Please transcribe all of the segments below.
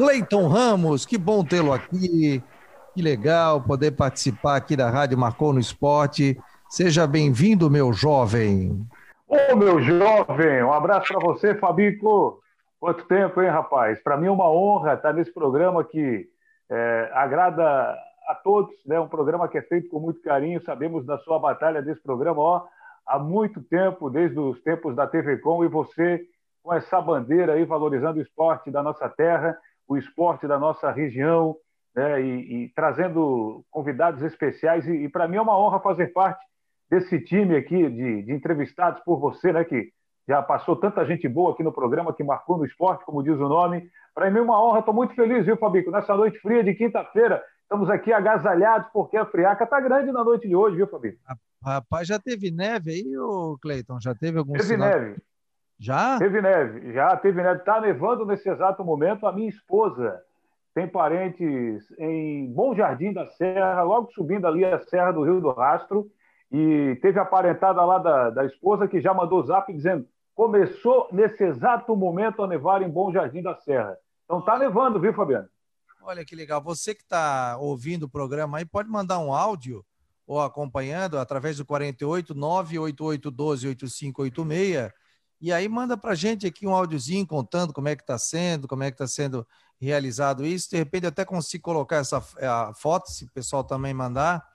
Cleiton Ramos, que bom tê-lo aqui. Que legal poder participar aqui da Rádio Marcou no Esporte. Seja bem-vindo, meu jovem. Ô, meu jovem, um abraço para você, Fabico. Quanto tempo, hein, rapaz? Para mim é uma honra estar nesse programa que é, agrada a todos, né? Um programa que é feito com muito carinho. Sabemos da sua batalha desse programa, ó, há muito tempo, desde os tempos da TV Com, e você com essa bandeira aí valorizando o esporte da nossa terra, o esporte da nossa região, né? e, e trazendo convidados especiais. E, e para mim é uma honra fazer parte desse time aqui de, de, entrevistados por você, né, que já passou tanta gente boa aqui no programa, que marcou no esporte, como diz o nome. Para mim é uma honra, estou muito feliz, viu, Fabico? Nessa noite fria de quinta-feira, estamos aqui agasalhados, porque a friaca está grande na noite de hoje, viu, Fabico? Rapaz, já teve neve aí, ô Cleiton? Já teve algum Teve sinal... neve. Já? Teve neve, já teve neve. Está nevando nesse exato momento. A minha esposa tem parentes em Bom Jardim da Serra, logo subindo ali a Serra do Rio do Rastro, e teve a parentada lá da, da esposa que já mandou zap dizendo começou nesse exato momento a nevar em Bom Jardim da Serra. Então tá nevando, viu, Fabiano? Olha que legal. Você que está ouvindo o programa aí, pode mandar um áudio ou acompanhando através do 48 988 12 8586 e aí manda para gente aqui um áudiozinho contando como é que está sendo, como é que está sendo realizado isso. De repente até consigo colocar essa a foto, se o pessoal também mandar,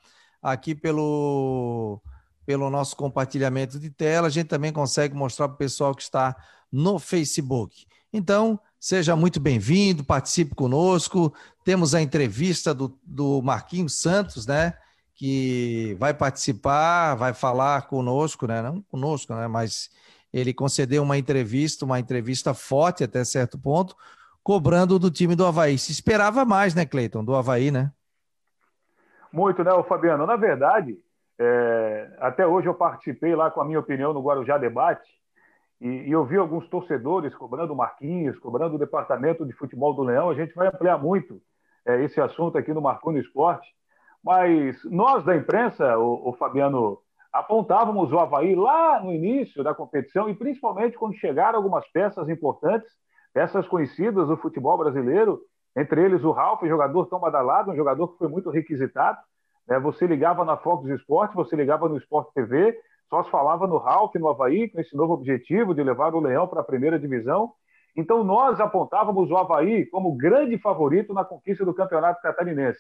aqui pelo, pelo nosso compartilhamento de tela. A gente também consegue mostrar para o pessoal que está no Facebook. Então, seja muito bem-vindo, participe conosco. Temos a entrevista do, do Marquinhos Santos, né? Que vai participar, vai falar conosco, né? Não conosco, né? Mas ele concedeu uma entrevista, uma entrevista forte até certo ponto, cobrando do time do Havaí. Se esperava mais, né, Cleiton, do Havaí, né? Muito, né, Fabiano? Na verdade, é, até hoje eu participei lá com a minha opinião no Guarujá Debate e, eu vi alguns torcedores cobrando o Marquinhos, cobrando o departamento de futebol do Leão. A gente vai ampliar muito é, esse assunto aqui no Marcou no Esporte. Mas nós da imprensa, o, o Fabiano apontávamos o Havaí lá no início da competição e principalmente quando chegaram algumas peças importantes, peças conhecidas do futebol brasileiro, entre eles o Ralf, jogador tão badalado, um jogador que foi muito requisitado. Né? Você ligava na Fox Esporte, você ligava no Sport TV, só se falava no Ralf, no Havaí, com esse novo objetivo de levar o Leão para a primeira divisão. Então nós apontávamos o Havaí como grande favorito na conquista do campeonato catarinense.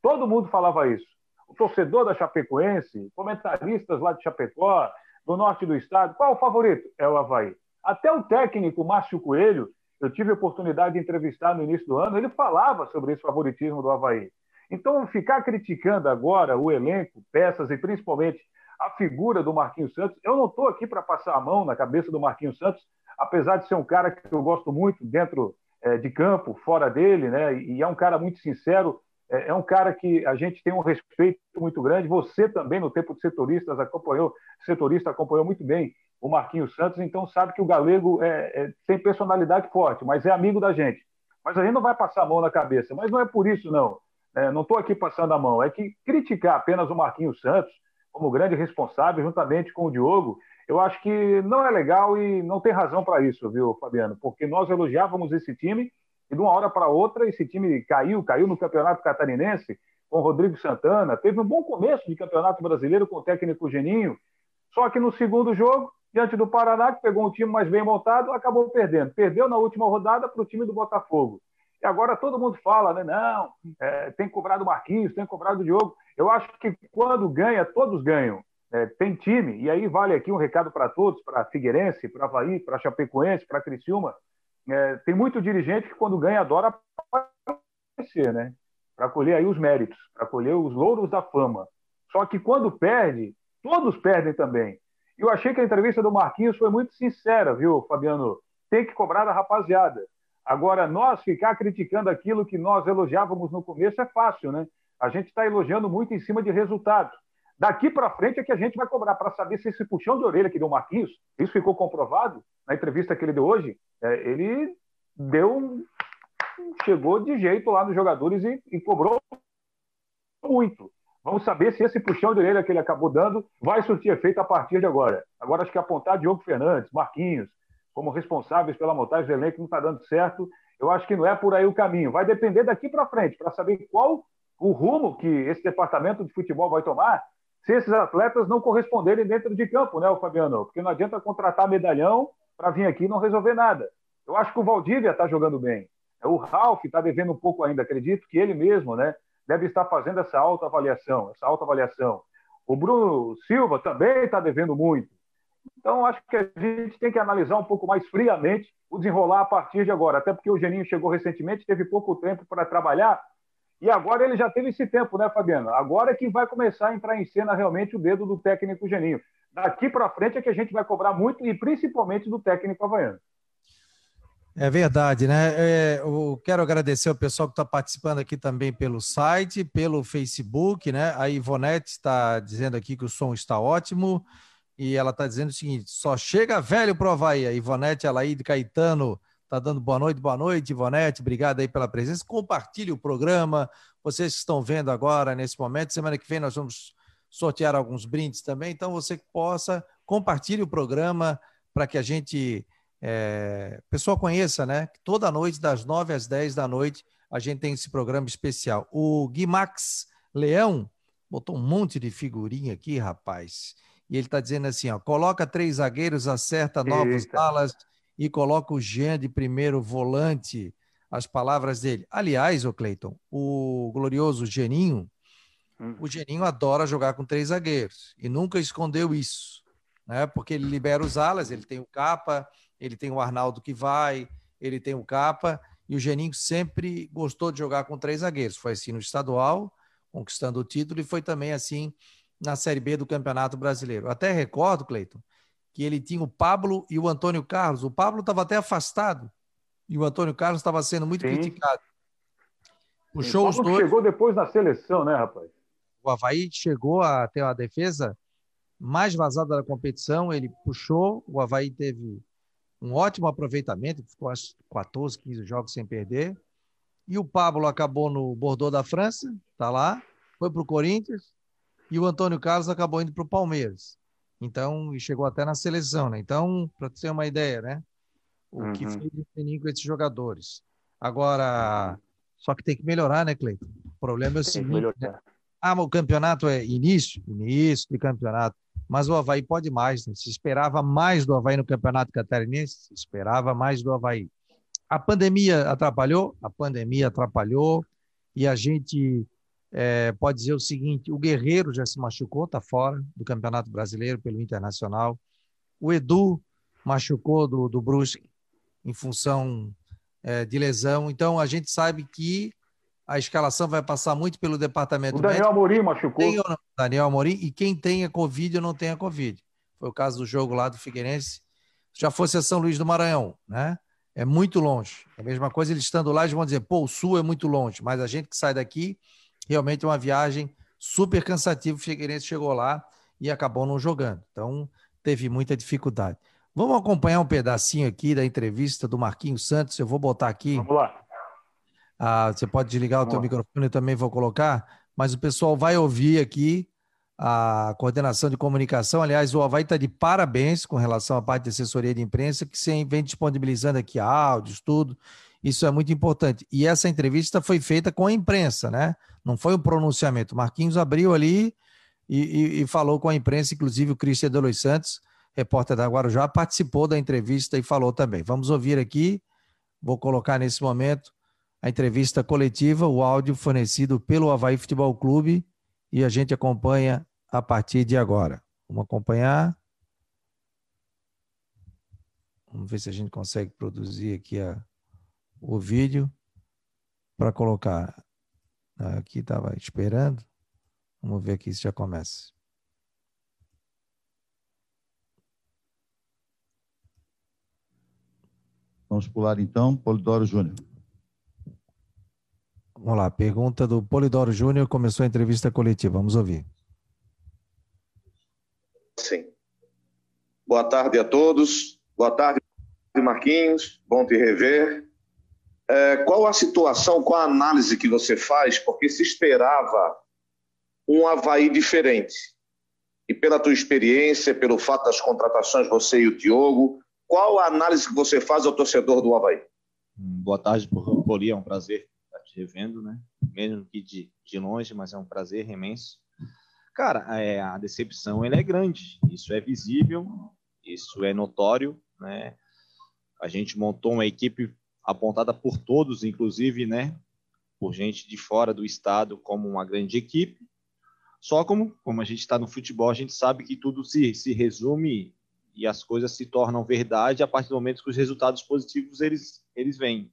Todo mundo falava isso o torcedor da Chapecoense, comentaristas lá de Chapecó, do norte do estado, qual é o favorito? É o Havaí. Até o técnico Márcio Coelho, eu tive a oportunidade de entrevistar no início do ano, ele falava sobre esse favoritismo do Havaí. Então, ficar criticando agora o elenco, peças e principalmente a figura do Marquinhos Santos, eu não estou aqui para passar a mão na cabeça do Marquinhos Santos, apesar de ser um cara que eu gosto muito dentro é, de campo, fora dele, né? E é um cara muito sincero, é, é um cara que a gente tem um respeito muito grande. Você também, no tempo de setoristas, acompanhou, setorista acompanhou muito bem o Marquinhos Santos, então sabe que o Galego é, é, tem personalidade forte, mas é amigo da gente. Mas a gente não vai passar a mão na cabeça. Mas não é por isso, não. É, não estou aqui passando a mão. É que criticar apenas o Marquinhos Santos como grande responsável, juntamente com o Diogo, eu acho que não é legal e não tem razão para isso, viu, Fabiano? Porque nós elogiávamos esse time e de uma hora para outra esse time caiu, caiu no Campeonato Catarinense com Rodrigo Santana, teve um bom começo de Campeonato Brasileiro com o técnico Geninho, só que no segundo jogo, diante do Paraná, que pegou um time mais bem montado, acabou perdendo. Perdeu na última rodada para o time do Botafogo. E agora todo mundo fala, né? Não, é, tem cobrado o Marquinhos, tem cobrado o Diogo. Eu acho que quando ganha, todos ganham. É, tem time, e aí vale aqui um recado para todos, para Figueirense, para Havaí, para Chapecoense, para Criciúma. É, tem muito dirigente que, quando ganha, adora aparecer, né? Para colher aí os méritos, para colher os louros da fama. Só que quando perde, todos perdem também. Eu achei que a entrevista do Marquinhos foi muito sincera, viu, Fabiano? Tem que cobrar da rapaziada. Agora, nós ficar criticando aquilo que nós elogiávamos no começo é fácil, né? A gente está elogiando muito em cima de resultados. Daqui para frente é que a gente vai cobrar para saber se esse puxão de orelha que deu o Marquinhos, isso ficou comprovado na entrevista que ele deu hoje, é, ele deu chegou de jeito lá nos jogadores e, e, cobrou muito. Vamos saber se esse puxão de orelha que ele acabou dando vai surtir efeito a partir de agora. Agora acho que apontar Diogo Fernandes, Marquinhos, como responsáveis pela montagem do elenco não está dando certo Eu acho que não é por aí o caminho. Vai depender daqui para frente, para saber qual o rumo que esse departamento de futebol vai tomar se esses atletas não corresponderem dentro de campo, né, o Fabiano? Porque não adianta contratar medalhão para vir aqui e não resolver nada. Eu acho que o Valdívia está jogando bem. O Ralf está devendo um pouco ainda. Acredito que ele mesmo, né, deve estar fazendo essa autoavaliação, essa autoavaliação. O Bruno Silva também está devendo muito. Então, acho que a gente tem que analisar um pouco mais friamente o desenrolar a partir de agora. Até porque o Geninho chegou recentemente, teve pouco tempo para trabalhar e agora ele já teve esse tempo, né, Fabiano? Agora é que vai começar a entrar em cena realmente o dedo do técnico Geninho. Daqui para frente é que a gente vai cobrar muito, e principalmente do técnico havaiano. É verdade, né? É, eu quero agradecer ao pessoal que está participando aqui também pelo site, pelo Facebook, né? A Ivonete está dizendo aqui que o som está ótimo e ela está dizendo o seguinte: só chega velho para o Havaí. A Ivonete Alaide Caetano Está dando boa noite, boa noite, Ivonete. Obrigado aí pela presença. Compartilhe o programa. Vocês que estão vendo agora, nesse momento. Semana que vem nós vamos sortear alguns brindes também. Então, você que possa, compartilhe o programa para que a gente, é, pessoal conheça, né? Toda noite, das 9 às 10 da noite, a gente tem esse programa especial. O Guimax Leão botou um monte de figurinha aqui, rapaz. E ele está dizendo assim: ó, coloca três zagueiros, acerta novos Eita. alas e coloca o Jean de primeiro volante, as palavras dele. Aliás, o Cleiton, o glorioso Geninho, hum. o Geninho adora jogar com três zagueiros e nunca escondeu isso, né? Porque ele libera os alas, ele tem o capa, ele tem o Arnaldo que vai, ele tem o capa e o Geninho sempre gostou de jogar com três zagueiros. Foi assim no estadual, conquistando o título e foi também assim na Série B do Campeonato Brasileiro. Até recordo, Cleiton, que ele tinha o Pablo e o Antônio Carlos. O Pablo estava até afastado e o Antônio Carlos estava sendo muito Sim. criticado. Puxou os dois. chegou depois na seleção, né, rapaz? O Havaí chegou a ter a defesa mais vazada da competição, ele puxou, o Havaí teve um ótimo aproveitamento, ficou acho 14, 15 jogos sem perder. E o Pablo acabou no Bordeaux da França, tá lá, foi para o Corinthians, e o Antônio Carlos acabou indo para o Palmeiras. Então, e chegou até na seleção, né? Então, para ter uma ideia, né? O uhum. que fez o Peninho com esses jogadores. Agora, só que tem que melhorar, né, Cleiton? O problema é o seguinte. Né? Ah, mas o campeonato é início? Início de campeonato. Mas o Havaí pode mais, né? Se esperava mais do Havaí no campeonato catarinense, se esperava mais do Havaí. A pandemia atrapalhou? A pandemia atrapalhou e a gente é, pode dizer o seguinte: o Guerreiro já se machucou, está fora do Campeonato Brasileiro pelo Internacional. O Edu machucou do, do Brusque em função é, de lesão. Então a gente sabe que a escalação vai passar muito pelo departamento. O Daniel médico. Amorim machucou. Tem, não, Daniel Amorim, e quem tem a Covid ou não tem a Covid. Foi o caso do jogo lá do Figueirense. Já fosse a São Luís do Maranhão, né? É muito longe. É a mesma coisa, eles estando lá, eles vão dizer, pô, o Sul é muito longe, mas a gente que sai daqui realmente é uma viagem super cansativa. O Figueirense chegou lá e acabou não jogando. Então, teve muita dificuldade. Vamos acompanhar um pedacinho aqui da entrevista do Marquinhos Santos. Eu vou botar aqui. Vamos lá. Ah, você pode desligar Vamos o teu lá. microfone, eu também vou colocar, mas o pessoal vai ouvir aqui a coordenação de comunicação. Aliás, o Havaí está de parabéns com relação à parte de assessoria de imprensa, que vem disponibilizando aqui áudios, tudo. Isso é muito importante. E essa entrevista foi feita com a imprensa, né? Não foi um pronunciamento. Marquinhos abriu ali e, e, e falou com a imprensa, inclusive o Cristian de Los Santos, repórter da Guarujá, participou da entrevista e falou também. Vamos ouvir aqui, vou colocar nesse momento a entrevista coletiva, o áudio fornecido pelo Havaí Futebol Clube e a gente acompanha a partir de agora. Vamos acompanhar. Vamos ver se a gente consegue produzir aqui a, o vídeo para colocar. Aqui estava esperando. Vamos ver aqui se já começa. Vamos pular então, Polidoro Júnior. Vamos lá, pergunta do Polidoro Júnior, começou a entrevista coletiva, vamos ouvir. Sim. Boa tarde a todos, boa tarde Marquinhos, bom te rever. É, qual a situação, qual a análise que você faz? Porque se esperava um Havaí diferente. E pela tua experiência, pelo fato das contratações, você e o Diogo, qual a análise que você faz ao torcedor do Havaí? Boa tarde, Poli, é um prazer estar te revendo, né? Mesmo que de, de longe, mas é um prazer imenso. Cara, é, a decepção ela é grande, isso é visível, isso é notório, né? A gente montou uma equipe apontada por todos, inclusive, né? Por gente de fora do estado, como uma grande equipe. Só como, como a gente está no futebol, a gente sabe que tudo se, se resume e as coisas se tornam verdade a partir do momento que os resultados positivos eles, eles vêm.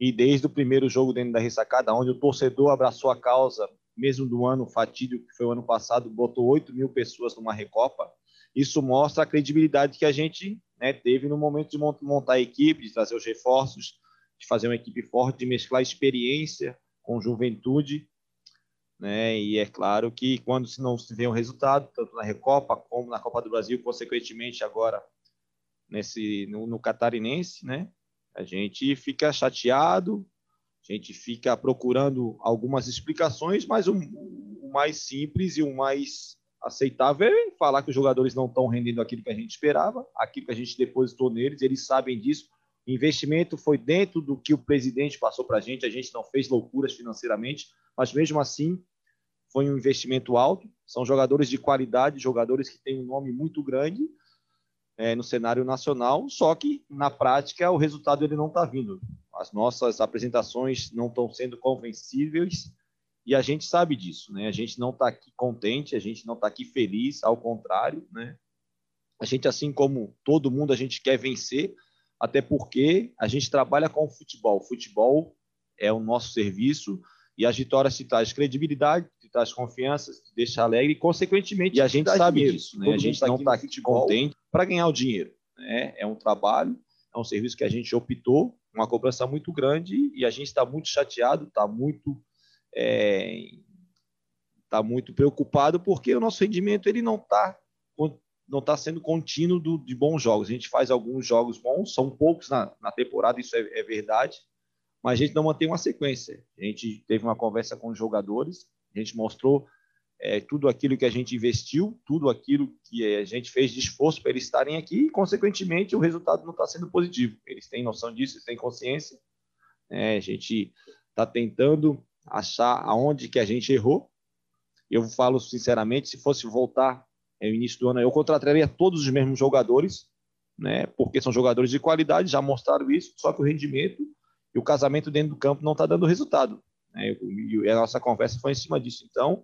E desde o primeiro jogo dentro da ressacada, onde o torcedor abraçou a causa, mesmo do ano fatídico que foi o ano passado, botou 8 mil pessoas numa Recopa, isso mostra a credibilidade que a gente né, teve no momento de montar a equipe, de trazer os reforços, de fazer uma equipe forte, de mesclar experiência com juventude né? E é claro que quando se não se vê um resultado, tanto na Recopa como na Copa do Brasil, consequentemente agora nesse no, no catarinense, né? A gente fica chateado, a gente fica procurando algumas explicações, mas o, o mais simples e o mais aceitável é falar que os jogadores não estão rendendo aquilo que a gente esperava, aquilo que a gente depositou neles, eles sabem disso. Investimento foi dentro do que o presidente passou para a gente, a gente não fez loucuras financeiramente, mas mesmo assim foi um investimento alto. São jogadores de qualidade, jogadores que têm um nome muito grande é, no cenário nacional, só que na prática o resultado ele não está vindo. As nossas apresentações não estão sendo convencíveis e a gente sabe disso, né? A gente não está aqui contente, a gente não está aqui feliz, ao contrário, né? A gente, assim como todo mundo, a gente quer vencer, até porque a gente trabalha com o futebol. O futebol é o nosso serviço e as vitórias te traz credibilidade, te traz confiança, te deixa alegre e, consequentemente, e a gente sabe dinheiro. disso. Né? A gente tá não está aqui, aqui contente para ganhar o dinheiro. Né? É um trabalho, é um serviço que a gente optou, uma cobrança muito grande e a gente está muito chateado, está muito, é, tá muito preocupado porque o nosso rendimento ele não está não está sendo contínuo do, de bons jogos. A gente faz alguns jogos bons, são poucos na, na temporada, isso é, é verdade, mas a gente não mantém uma sequência. A gente teve uma conversa com os jogadores, a gente mostrou é, tudo aquilo que a gente investiu, tudo aquilo que a gente fez de esforço para eles estarem aqui e, consequentemente, o resultado não está sendo positivo. Eles têm noção disso, eles têm consciência. É, a gente está tentando achar aonde que a gente errou. Eu falo sinceramente, se fosse voltar no início do ano, eu contrataria todos os mesmos jogadores, né? Porque são jogadores de qualidade, já mostraram isso, só que o rendimento e o casamento dentro do campo não está dando resultado. Né? E a nossa conversa foi em cima disso. Então,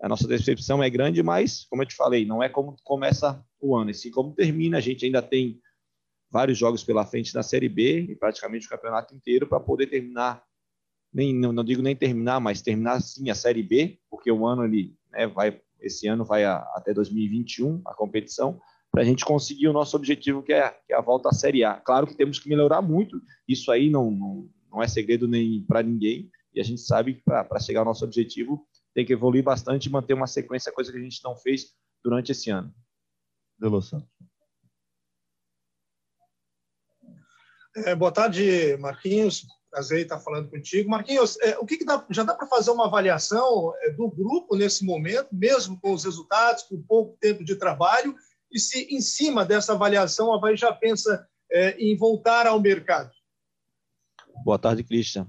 a nossa decepção é grande, mas, como eu te falei, não é como começa o ano, e sim como termina. A gente ainda tem vários jogos pela frente na Série B, e praticamente o campeonato inteiro, para poder terminar, nem, não, não, digo nem terminar, mas terminar sim a Série B, porque o ano ele né, vai, esse ano vai a, até 2021 a competição, para a gente conseguir o nosso objetivo, que é, que é, a volta à Série A. Claro que temos que melhorar muito, isso aí não, não, não é segredo nem para ninguém, e a gente sabe que para chegar ao nosso objetivo tem que evoluir bastante e manter uma sequência, coisa que a gente não fez durante esse ano. Delo Santos. É, boa tarde, Marquinhos. Prazer estar falando contigo. Marquinhos, é, o que, que dá, já dá para fazer uma avaliação é, do grupo nesse momento, mesmo com os resultados, com pouco tempo de trabalho, e se em cima dessa avaliação a Havaí já pensa é, em voltar ao mercado? Boa tarde, Christian.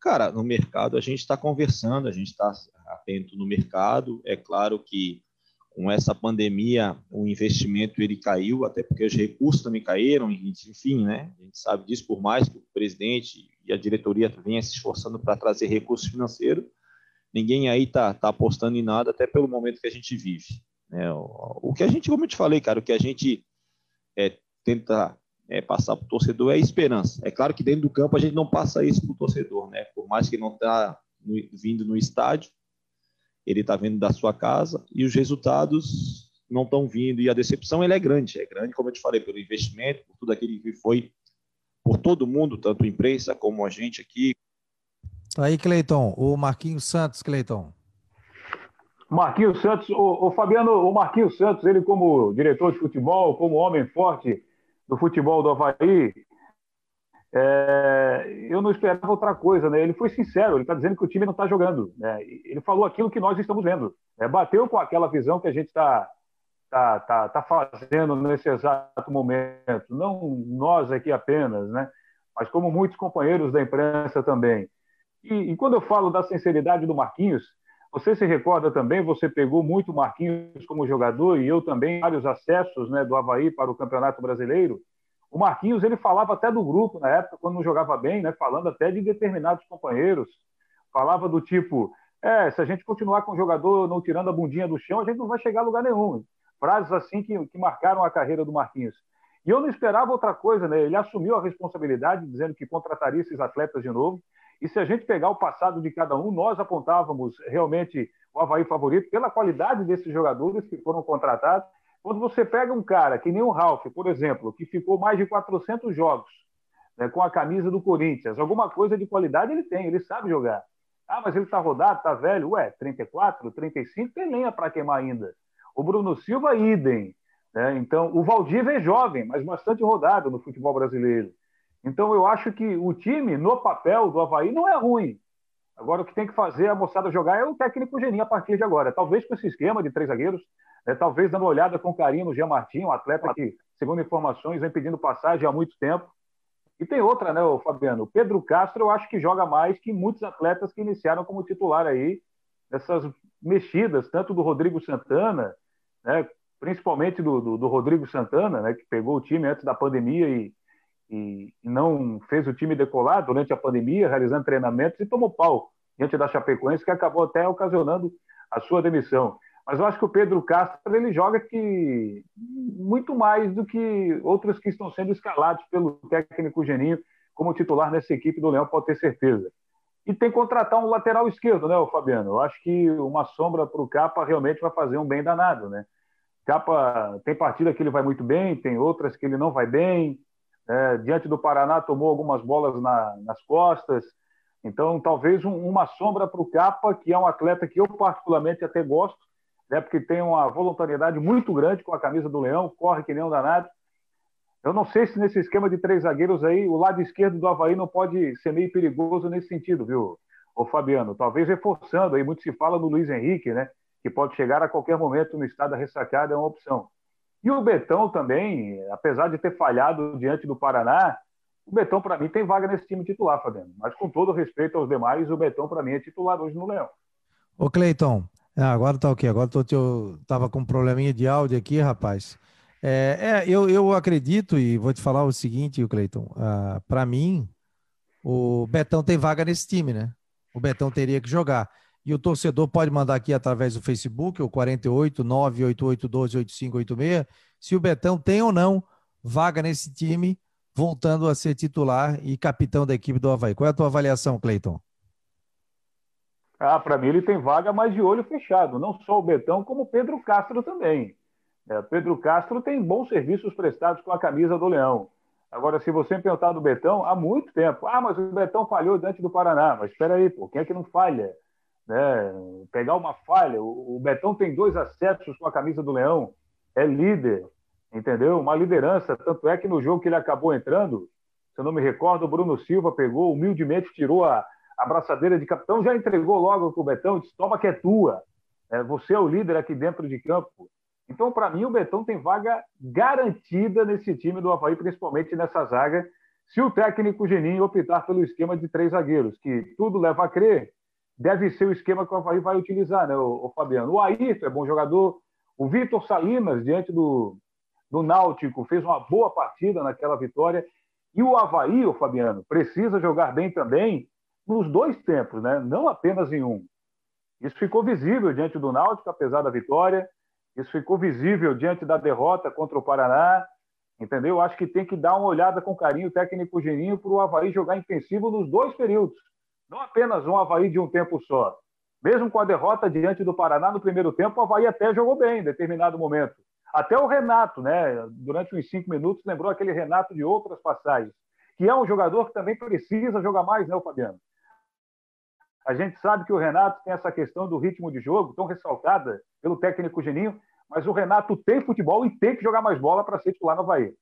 Cara, no mercado a gente está conversando, a gente está atento no mercado. É claro que com essa pandemia o investimento ele caiu, até porque os recursos também caíram, enfim, né? A gente sabe disso, por mais que o presidente e a diretoria venham se esforçando para trazer recursos financeiros, ninguém aí está tá apostando em nada, até pelo momento que a gente vive. Né? O, o, que a gente, como eu te falei, cara, o que a gente é, tenta é, passar para o torcedor é esperança. É claro que dentro do campo a gente não passa isso para o torcedor, né? Por mais que não está vindo no estádio, ele está vindo da sua casa e os resultados não estão vindo e a decepção é grande, é grande, como eu te falei, pelo investimento, por tudo aquilo que foi por todo mundo, tanto a imprensa como a gente aqui. Aí, Cleiton, o Marquinhos Santos, Cleiton. Marquinhos Santos, o, o, Fabiano, o Marquinhos Santos, ele como diretor de futebol, como homem forte do futebol do Havaí, é, eu não esperava outra coisa, né? Ele foi sincero, ele está dizendo que o time não está jogando. Né? Ele falou aquilo que nós estamos vendo. Né? Bateu com aquela visão que a gente está tá, tá, tá fazendo nesse exato momento. Não nós aqui apenas, né? mas como muitos companheiros da imprensa também. E, e quando eu falo da sinceridade do Marquinhos, você se recorda também, você pegou muito Marquinhos como jogador e eu também, vários acessos né, do Havaí para o Campeonato Brasileiro. O Marquinhos, ele falava até do grupo na época, quando não jogava bem, né, falando até de determinados companheiros. Falava do tipo, é, se a gente continuar com o jogador não tirando a bundinha do chão, a gente não vai chegar a lugar nenhum. Frases assim que, que marcaram a carreira do Marquinhos. E eu não esperava outra coisa, né? Ele assumiu a responsabilidade, dizendo que contrataria esses atletas de novo. E se a gente pegar o passado de cada um, nós apontávamos realmente o Havaí favorito pela qualidade desses jogadores que foram contratados. Quando você pega um cara que nem o Ralf, por exemplo, que ficou mais de 400 jogos né, com a camisa do Corinthians, alguma coisa de qualidade ele tem, ele sabe jogar. Ah, mas ele está rodado, está velho. Ué, 34, 35, tem lenha para queimar ainda. O Bruno Silva, idem. Né? Então, o Valdívia é jovem, mas bastante rodado no futebol brasileiro. Então, eu acho que o time, no papel do Havaí, não é ruim. Agora, o que tem que fazer a moçada jogar é o técnico geninho a partir de agora. Talvez com esse esquema de três zagueiros, né? talvez dando uma olhada com carinho no Jean Martin, um atleta que, segundo informações, vem pedindo passagem há muito tempo. E tem outra, né, Fabiano? O Pedro Castro, eu acho que joga mais que muitos atletas que iniciaram como titular aí, nessas mexidas, tanto do Rodrigo Santana, né, principalmente do, do, do Rodrigo Santana, né, que pegou o time antes da pandemia e e, não fez o time decolar durante a pandemia, realizando treinamentos e tomou pau diante da Chapecoense, que acabou até ocasionando a sua demissão. Mas eu acho que o Pedro Castro ele joga que muito mais do que outros que estão sendo escalados pelo técnico Geninho como titular nessa equipe do Leão, pode ter certeza. E tem que contratar um lateral esquerdo, né, Fabiano? Eu acho que uma sombra para o Capa realmente vai fazer um bem danado, né? Capa tem partida que ele vai muito bem, tem outras que ele não vai bem. É, diante do Paraná, tomou algumas bolas na, nas costas. Então, talvez um, uma sombra para o Capa, que é um atleta que eu particularmente até gosto, né, porque tem uma voluntariedade muito grande com a camisa do Leão, corre que nem um danado. Eu não sei se nesse esquema de três zagueiros aí, o lado esquerdo do Havaí não pode ser meio perigoso nesse sentido, viu, o Fabiano? Talvez reforçando aí, muito se fala no Luiz Henrique, né? Que pode chegar a qualquer momento no estado da ressacada, é uma opção. E o Betão também, apesar de ter falhado diante do Paraná, o Betão, para mim, tem vaga nesse time titular, Fabiano. Mas com todo respeito aos demais, o Betão, para mim, é titular hoje no Leão. Ô, Cleiton, ah, agora tá o quê? Agora tô, eu tava com um probleminha de áudio aqui, rapaz. É, é, eu, eu acredito e vou te falar o seguinte, Cleiton. Ah, para mim, o Betão tem vaga nesse time, né? O Betão teria que jogar. E o torcedor pode mandar aqui através do Facebook, o 48 988 12 8586, se o Betão tem ou não vaga nesse time, voltando a ser titular e capitão da equipe do Havaí. Qual é a tua avaliação, Cleiton? Ah, para mim ele tem vaga, mas de olho fechado. Não só o Betão, como o Pedro Castro também. É, Pedro Castro tem bons serviços prestados com a camisa do Leão. Agora, se você perguntar do Betão, há muito tempo. Ah, mas o Betão falhou diante do Paraná. Mas espera aí, pô, quem é que não falha? né? pegar uma falha. O Betão tem dois acessos com a camisa do Leão, é líder, entendeu? Uma liderança. Tanto é que no jogo que ele acabou entrando, se eu não me recordo, o Bruno Silva pegou, humildemente tirou a, a braçadeira de capitão, já entregou logo para o Betão e disse: toma que é tua. É, você é o líder aqui dentro de campo. Então, para mim, o Betão tem vaga garantida nesse time do Havaí, principalmente nessa zaga, se o técnico Geninho optar pelo esquema de três zagueiros, que tudo leva a crer deve ser o esquema que o Havaí vai utilizar, né, o, o Fabiano? O Ayrton é bom jogador, o Vitor Salinas, diante do, do Náutico, fez uma boa partida naquela vitória. E o Havaí, o Fabiano, precisa jogar bem também nos dois tempos, né? não apenas em um. Isso ficou visível diante do Náutico, apesar da vitória. Isso ficou visível diante da derrota contra o Paraná. Entendeu? Acho que tem que dar uma olhada com carinho técnico Geninho para o Havaí jogar intensivo nos dois períodos. Não apenas um Havaí de um tempo só. Mesmo com a derrota diante do Paraná no primeiro tempo, o Havaí até jogou bem em determinado momento. Até o Renato, né, durante uns cinco minutos, lembrou aquele Renato de outras passagens, que é um jogador que também precisa jogar mais, né, o Fabiano? A gente sabe que o Renato tem essa questão do ritmo de jogo, tão ressaltada pelo técnico Geninho, mas o Renato tem futebol e tem que jogar mais bola para ser titular no Havaí.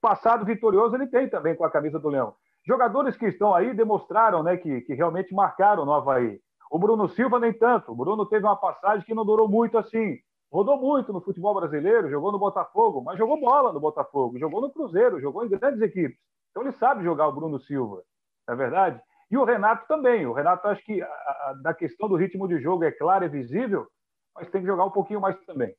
Passado vitorioso ele tem também com a camisa do Leão. Jogadores que estão aí demonstraram né, que, que realmente marcaram no Havaí. O Bruno Silva, nem tanto. O Bruno teve uma passagem que não durou muito assim. Rodou muito no futebol brasileiro, jogou no Botafogo, mas jogou bola no Botafogo, jogou no Cruzeiro, jogou em grandes equipes. Então ele sabe jogar o Bruno Silva, não é verdade? E o Renato também. O Renato, acho que a, a, da questão do ritmo de jogo é clara, é visível, mas tem que jogar um pouquinho mais também.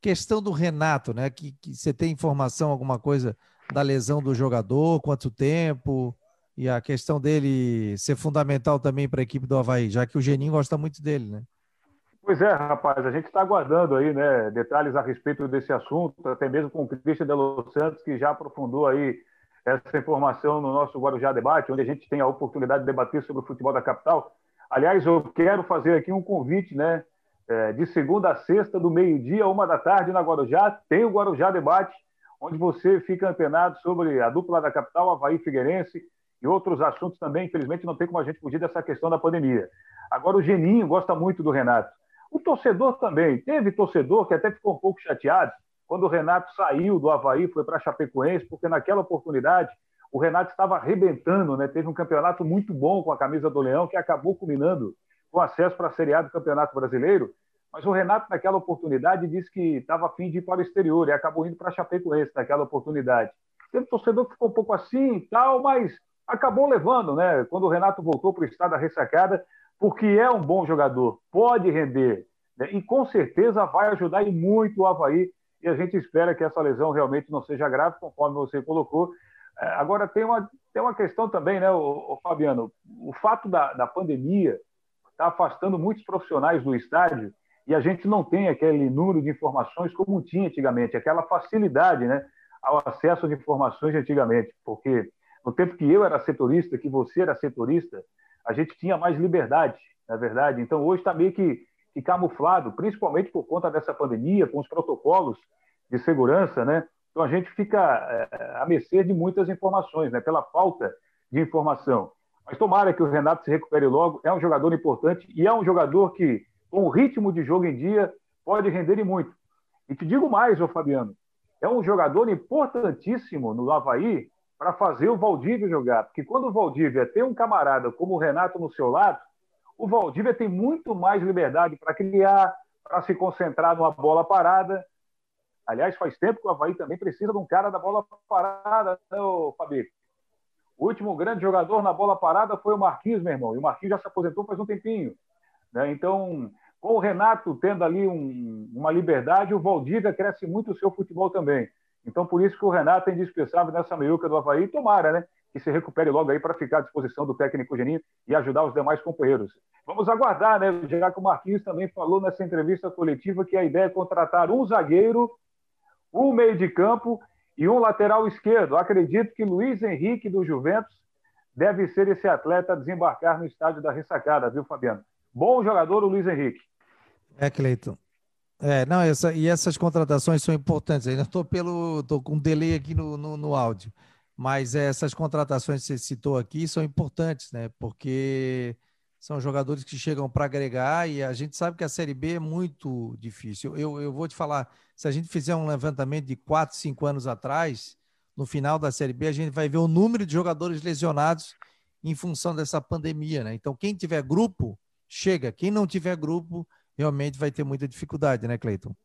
Questão do Renato, né? Que, que você tem informação, alguma coisa da lesão do jogador, quanto tempo? E a questão dele ser fundamental também para a equipe do Havaí, já que o Geninho gosta muito dele, né? Pois é, rapaz, a gente está aguardando aí, né, detalhes a respeito desse assunto, até mesmo com o Cristian de Los Santos, que já aprofundou aí essa informação no nosso Guarujá Debate, onde a gente tem a oportunidade de debater sobre o futebol da capital. Aliás, eu quero fazer aqui um convite, né, é, de segunda a sexta, do meio-dia a uma da tarde na Guarujá, tem o Guarujá Debate, onde você fica antenado sobre a dupla da capital, Havaí Figueirense, e outros assuntos também. Infelizmente, não tem como a gente fugir dessa questão da pandemia. Agora, o Geninho gosta muito do Renato. O torcedor também. Teve torcedor que até ficou um pouco chateado quando o Renato saiu do Havaí, foi para Chapecoense, porque naquela oportunidade o Renato estava arrebentando, né? teve um campeonato muito bom com a camisa do Leão, que acabou culminando com acesso para a Série A do Campeonato Brasileiro. Mas o Renato, naquela oportunidade, disse que estava afim de ir para o exterior e acabou indo para Chapecoense naquela oportunidade. Teve torcedor que ficou um pouco assim e tal, mas acabou levando, né? Quando o Renato voltou para o estado da ressacada, porque é um bom jogador, pode render, né? e com certeza vai ajudar e muito o Havaí, e a gente espera que essa lesão realmente não seja grave, conforme você colocou. É, agora, tem uma, tem uma questão também, né, o, Fabiano? O fato da, da pandemia está afastando muitos profissionais do estádio e a gente não tem aquele número de informações como tinha antigamente, aquela facilidade né, ao acesso de informações antigamente, porque no tempo que eu era setorista, que você era setorista, a gente tinha mais liberdade, na é verdade. Então, hoje está meio que, que, camuflado, principalmente por conta dessa pandemia, com os protocolos de segurança, né? Então, a gente fica é, à mercê de muitas informações, né? Pela falta de informação. Mas tomara que o Renato se recupere logo. É um jogador importante e é um jogador que, com o ritmo de jogo em dia, pode render e muito. E te digo mais, ô Fabiano, é um jogador importantíssimo no Havaí para fazer o Valdívia jogar. Porque quando o Valdívia tem um camarada como o Renato no seu lado, o Valdívia tem muito mais liberdade para criar, para se concentrar numa bola parada. Aliás, faz tempo que o Havaí também precisa de um cara da bola parada, né, Fabi? O último grande jogador na bola parada foi o Marquinhos, meu irmão. E o Marquinhos já se aposentou faz um tempinho. Né? Então, com o Renato tendo ali um, uma liberdade, o Valdívia cresce muito o seu futebol também. Então, por isso que o Renato é indispensável nessa meiuca do Havaí. Tomara, né? Que se recupere logo aí para ficar à disposição do técnico Geninho e ajudar os demais companheiros. Vamos aguardar, né? Já que o Marquinhos também falou nessa entrevista coletiva que a ideia é contratar um zagueiro, um meio de campo e um lateral esquerdo. Acredito que Luiz Henrique do Juventus deve ser esse atleta a desembarcar no estádio da ressacada, viu, Fabiano? Bom jogador o Luiz Henrique. É, Cleiton. É, não, essa, e essas contratações são importantes. Ainda estou pelo. estou com um delay aqui no, no, no, áudio. Mas essas contratações que você citou aqui são importantes, né? Porque são jogadores que chegam para agregar e a gente sabe que a Série B é muito difícil. Eu, eu vou te falar, se a gente fizer um levantamento de 4, 5 anos atrás, no final da Série B, a gente vai ver o número de jogadores lesionados em função dessa pandemia, né? Então, quem tiver grupo, chega. Quem não tiver grupo, realmente vai ter muita dificuldade, né, Cleiton?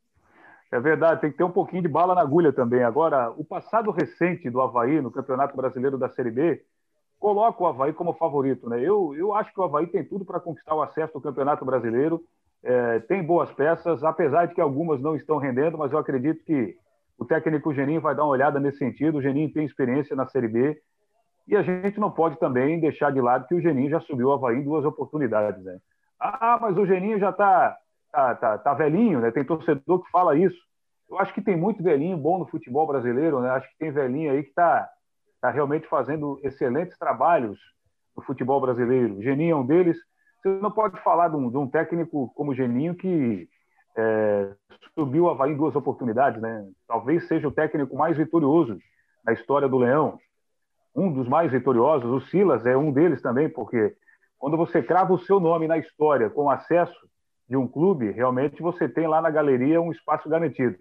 É verdade, tem que ter um pouquinho de bala na agulha também. Agora, o passado recente do Havaí no Campeonato Brasileiro da Série B coloca o Havaí como favorito. Né? Eu, eu acho que o Havaí tem tudo para conquistar o acesso ao Campeonato Brasileiro. É, tem boas peças, apesar de que algumas não estão rendendo, mas eu acredito que o técnico Geninho vai dar uma olhada nesse sentido. O Geninho tem experiência na Série B. E a gente não pode também deixar de lado que o Geninho já subiu o Havaí em duas oportunidades. Né? Ah, mas o Geninho já está tá, tá, tá velhinho, né? Tem torcedor que fala isso. Eu acho que tem muito velhinho bom no futebol brasileiro, né? Acho que tem velhinho aí que está tá realmente fazendo excelentes trabalhos no futebol brasileiro. O Geninho é um deles. Você não pode falar de um, de um técnico como o Geninho que é, subiu a Havaí em duas oportunidades, né? Talvez seja o técnico mais vitorioso na história do Leão. Um dos mais vitoriosos, o Silas é um deles também, porque quando você crava o seu nome na história com acesso de um clube, realmente você tem lá na galeria um espaço garantido.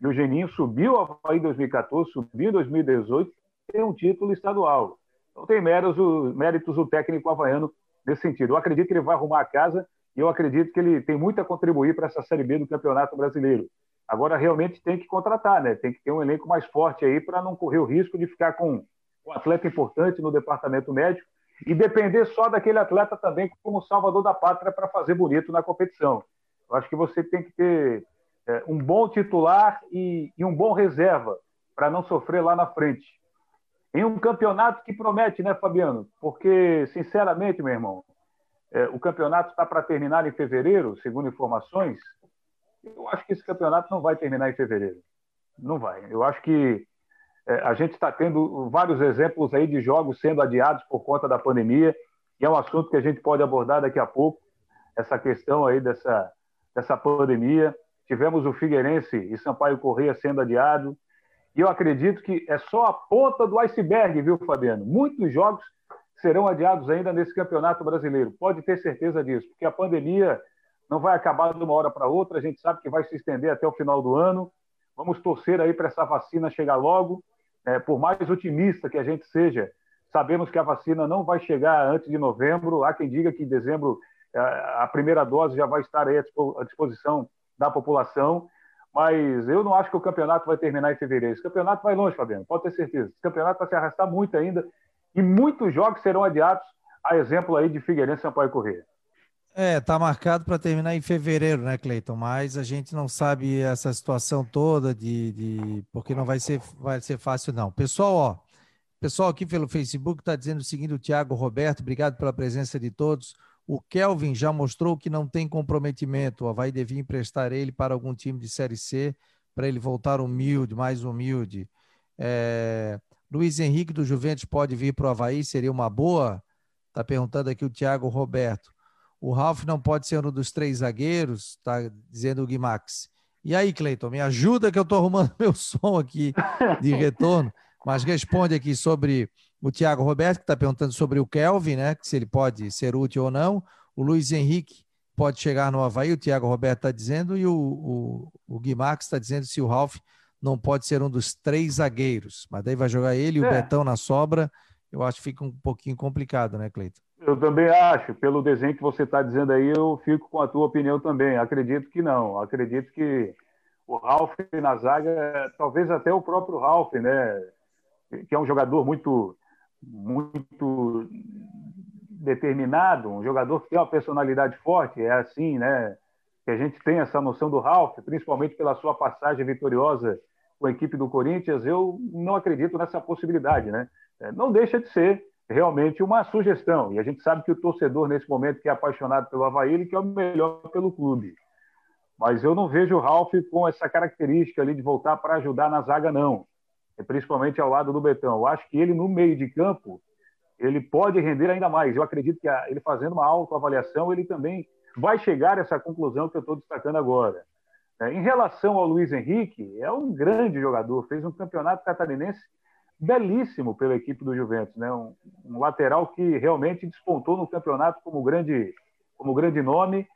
E o Geninho subiu em 2014, subiu em 2018, tem um título estadual. Então tem méritos, méritos o técnico havaiano nesse sentido. Eu acredito que ele vai arrumar a casa e eu acredito que ele tem muito a contribuir para essa Série B do Campeonato Brasileiro. Agora realmente tem que contratar, né? Tem que ter um elenco mais forte aí para não correr o risco de ficar com um atleta importante no departamento médico, e depender só daquele atleta também como salvador da pátria para fazer bonito na competição. Eu acho que você tem que ter é, um bom titular e, e um bom reserva para não sofrer lá na frente. Em um campeonato que promete, né, Fabiano? Porque, sinceramente, meu irmão, é, o campeonato está para terminar em fevereiro, segundo informações. Eu acho que esse campeonato não vai terminar em fevereiro. Não vai. Eu acho que a gente está tendo vários exemplos aí de jogos sendo adiados por conta da pandemia, e é um assunto que a gente pode abordar daqui a pouco, essa questão aí dessa, dessa pandemia. Tivemos o Figueirense e Sampaio Correia sendo adiado, e eu acredito que é só a ponta do iceberg, viu, Fabiano? Muitos jogos serão adiados ainda nesse campeonato brasileiro. Pode ter certeza disso, porque a pandemia não vai acabar de uma hora para outra, a gente sabe que vai se estender até o final do ano. Vamos torcer aí para essa vacina chegar logo é, por mais otimista que a gente seja, sabemos que a vacina não vai chegar antes de novembro. Há quem diga que em dezembro é, a primeira dose já vai estar à disposição da população. Mas eu não acho que o campeonato vai terminar em fevereiro. Esse campeonato vai longe, Fabiano, pode ter certeza. Esse campeonato vai se arrastar muito ainda e muitos jogos serão adiados, a exemplo aí de Figueirense e Corrêa. É, tá marcado para terminar em fevereiro, né, Cleiton? Mas a gente não sabe essa situação toda de, de, porque não vai ser, vai ser fácil não. Pessoal, ó, pessoal aqui pelo Facebook está dizendo o seguinte: o Tiago Roberto, obrigado pela presença de todos. O Kelvin já mostrou que não tem comprometimento. O Havaí devia emprestar ele para algum time de Série C para ele voltar humilde, mais humilde. É... Luiz Henrique do Juventus pode vir para o Havaí, seria uma boa? Está perguntando aqui o Tiago Roberto. O Ralf não pode ser um dos três zagueiros, está dizendo o Guimax. E aí, Cleiton, me ajuda que eu estou arrumando meu som aqui de retorno, mas responde aqui sobre o Thiago Roberto, que está perguntando sobre o Kelvin, né? Se ele pode ser útil ou não. O Luiz Henrique pode chegar no Havaí, o Thiago Roberto está dizendo, e o, o, o Guimax está dizendo se o Ralf não pode ser um dos três zagueiros. Mas daí vai jogar ele e o é. Betão na sobra. Eu acho que fica um pouquinho complicado, né, Cleiton? Eu também acho, pelo desenho que você está dizendo aí, eu fico com a tua opinião também. Acredito que não. Acredito que o Ralf na zaga, talvez até o próprio Ralf, né? Que é um jogador muito, muito determinado, um jogador que tem uma personalidade forte, é assim, né? Que a gente tem essa noção do Ralf, principalmente pela sua passagem vitoriosa com a equipe do Corinthians. Eu não acredito nessa possibilidade, né? Não deixa de ser realmente uma sugestão. E a gente sabe que o torcedor, nesse momento, que é apaixonado pelo Havaí, ele quer o melhor pelo clube. Mas eu não vejo o Ralf com essa característica ali de voltar para ajudar na zaga, não. É principalmente ao lado do Betão. Eu acho que ele, no meio de campo, ele pode render ainda mais. Eu acredito que ele fazendo uma autoavaliação, ele também vai chegar a essa conclusão que eu estou destacando agora. É, em relação ao Luiz Henrique, é um grande jogador, fez um campeonato catarinense belíssimo pela equipe do Juventus, né? Um, um, lateral que realmente despontou no campeonato como grande, como grande nome.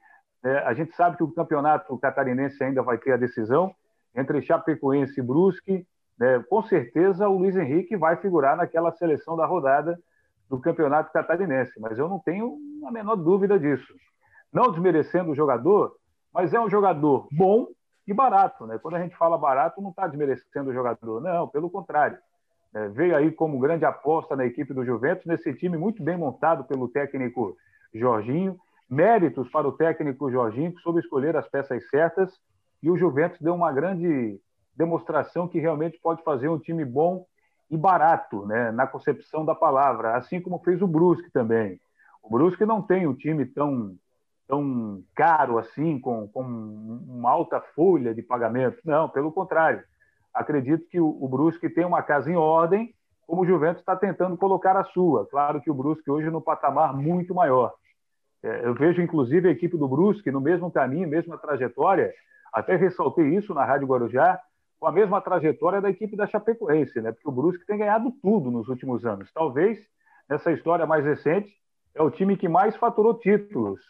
É, a gente sabe que o campeonato catarinense ainda vai ter a decisão entre Chapecoense e Brusque. Né? Com certeza o Luiz Henrique vai figurar naquela seleção da rodada do campeonato catarinense, mas eu não tenho a menor dúvida disso. Não desmerecendo o jogador, mas é um jogador bom e barato, né? Quando a gente fala barato, não está desmerecendo o jogador, não, pelo contrário veio aí como grande aposta na equipe do Juventus, nesse time muito bem montado pelo técnico Jorginho. Méritos para o técnico Jorginho, que soube escolher as peças certas, e o Juventus deu uma grande demonstração que realmente pode fazer um time bom e barato, né, na concepção da palavra, assim como fez o Brusque também. O Brusque não tem um time tão, tão caro assim, com, com uma alta folha de pagamento, não, pelo contrário acredito que o, Brusque tem uma casa em ordem, como o Juventus está tentando colocar a sua. Claro que o Brusque hoje no patamar muito maior. É, eu vejo, inclusive, a equipe do Brusque no mesmo caminho, mesma trajetória. Até ressaltei isso na Rádio Guarujá, com a mesma trajetória da equipe da Chapecoense, né? porque o Brusque tem ganhado tudo nos últimos anos. Talvez, nessa história mais recente, é o time que mais faturou títulos.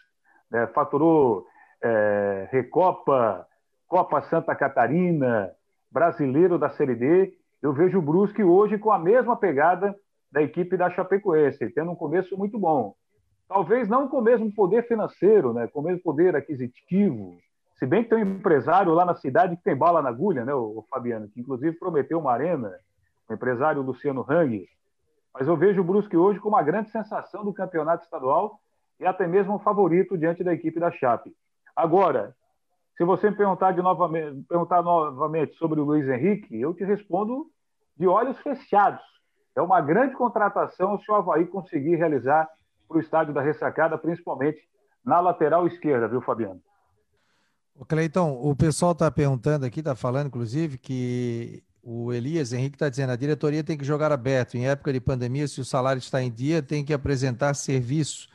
Né? Faturou é, Recopa, Copa Santa Catarina, brasileiro da Série D, eu vejo o Brusque hoje com a mesma pegada da equipe da Chapecoense, tendo um começo muito bom. Talvez não com o mesmo poder financeiro, né, com o mesmo poder aquisitivo, se bem que tem um empresário lá na cidade que tem bala na agulha, né, o Fabiano, que inclusive prometeu uma arena, o empresário Luciano Hang, Mas eu vejo o Brusque hoje como uma grande sensação do campeonato estadual e até mesmo um favorito diante da equipe da Chape. Agora, se você me perguntar, de novamente, perguntar novamente sobre o Luiz Henrique, eu te respondo de olhos fechados. É uma grande contratação se o Havaí conseguir realizar para o estádio da ressacada, principalmente na lateral esquerda, viu, Fabiano? O Cleiton, o pessoal está perguntando aqui, está falando, inclusive, que o Elias Henrique está dizendo a diretoria tem que jogar aberto. Em época de pandemia, se o salário está em dia, tem que apresentar serviço.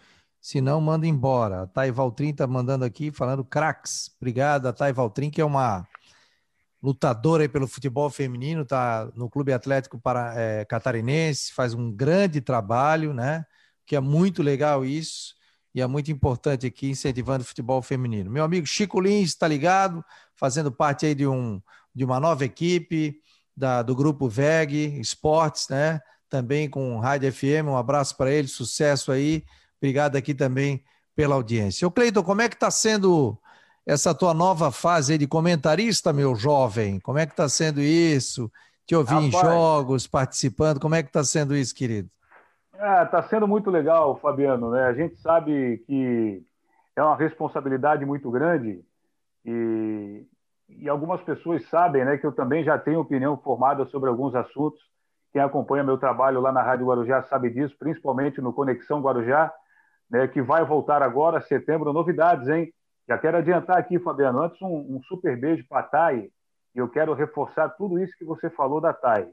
Se não, manda embora. A Thay Valtrin está mandando aqui, falando craques. Obrigado, a Thay Valtrin, que é uma lutadora pelo futebol feminino, está no Clube Atlético para, é, Catarinense, faz um grande trabalho, né? Que é muito legal isso e é muito importante aqui incentivando o futebol feminino. Meu amigo Chico Lins está ligado, fazendo parte aí de, um, de uma nova equipe da, do grupo VEG Esportes, né? Também com Rádio FM, um abraço para ele, sucesso aí. Obrigado aqui também pela audiência. O Cleiton, como é que está sendo essa tua nova fase de comentarista, meu jovem? Como é que está sendo isso? Te ouvir Rapaz, em jogos, participando, como é que está sendo isso, querido? Está tá sendo muito legal, Fabiano. Né? A gente sabe que é uma responsabilidade muito grande e, e algumas pessoas sabem né, que eu também já tenho opinião formada sobre alguns assuntos. Quem acompanha meu trabalho lá na Rádio Guarujá sabe disso, principalmente no Conexão Guarujá, né, que vai voltar agora, setembro, novidades, hein? Já quero adiantar aqui, Fabiano, antes um, um super beijo para a Thay, e eu quero reforçar tudo isso que você falou da Thay.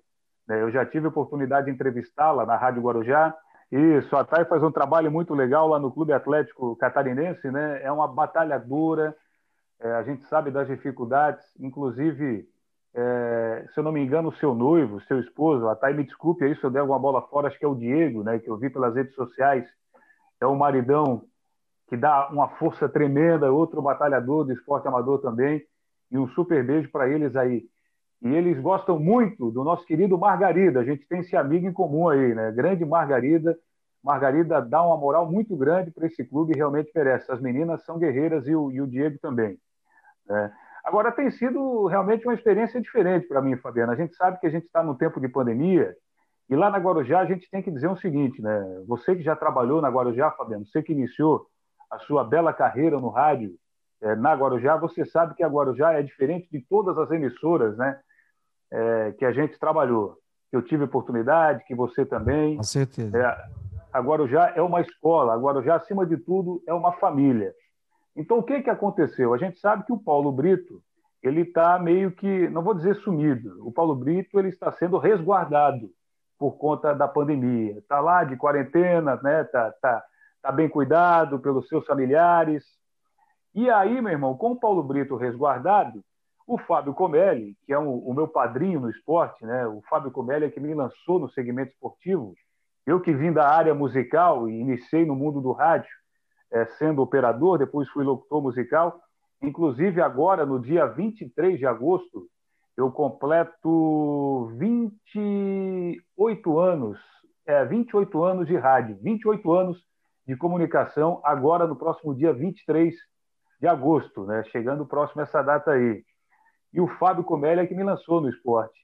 Né? Eu já tive a oportunidade de entrevistá-la na Rádio Guarujá. Isso, a Thay faz um trabalho muito legal lá no Clube Atlético Catarinense, né? É uma batalhadora, é, a gente sabe das dificuldades, inclusive, é, se eu não me engano, o seu noivo, seu esposo, a Thay me desculpe aí se eu der alguma bola fora, acho que é o Diego, né? Que eu vi pelas redes sociais, é o maridão que dá uma força tremenda, outro batalhador do esporte amador também, e um super beijo para eles aí. E eles gostam muito do nosso querido Margarida. A gente tem esse amigo em comum aí, né? Grande Margarida. Margarida dá uma moral muito grande para esse clube e realmente merece. As meninas são guerreiras e o, e o Diego também. Né? Agora, tem sido realmente uma experiência diferente para mim, Fabiana. A gente sabe que a gente está no tempo de pandemia e lá na Guarujá a gente tem que dizer o seguinte, né? Você que já trabalhou na Guarujá, Fabiano, você que iniciou a sua bela carreira no rádio é, na Guarujá, você sabe que a Guarujá é diferente de todas as emissoras, né? é, que a gente trabalhou. Eu tive oportunidade, que você também. Com certeza. É, a Guarujá é uma escola, a Guarujá, acima de tudo, é uma família. Então, o que, que aconteceu? A gente sabe que o Paulo Brito ele está meio que, não vou dizer sumido, o Paulo Brito ele está sendo resguardado por conta da pandemia. Está lá de quarentena, está né? tá, tá, tá bem cuidado pelos seus familiares. E aí, meu irmão, com o Paulo Brito resguardado, o Fábio Comelli, que é um, o meu padrinho no esporte, né? o Fábio Comelli é que me lançou no segmento esportivo. Eu que vim da área musical e iniciei no mundo do rádio, é, sendo operador, depois fui locutor musical. Inclusive, agora, no dia 23 de agosto, eu completo 28 anos, é, 28 anos de rádio, 28 anos de comunicação, agora no próximo dia 23 de agosto, né? chegando próximo essa data aí e o Fábio Comelli é que me lançou no esporte,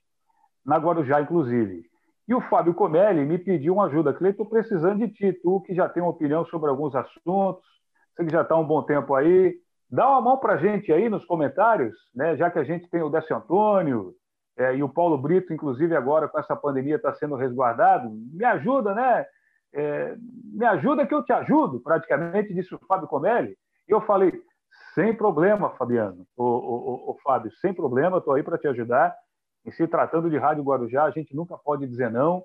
na Guarujá, inclusive. E o Fábio Comelli me pediu uma ajuda. Cleiton, estou precisando de ti, tu que já tem uma opinião sobre alguns assuntos, você que já está um bom tempo aí. Dá uma mão para a gente aí nos comentários, né? já que a gente tem o Décio Antônio é, e o Paulo Brito, inclusive agora com essa pandemia está sendo resguardado. Me ajuda, né? É, me ajuda que eu te ajudo, praticamente, disse o Fábio Comelli. E eu falei, sem problema, Fabiano. O, o, o Fábio, sem problema, estou aí para te ajudar. E se tratando de Rádio Guarujá, a gente nunca pode dizer não.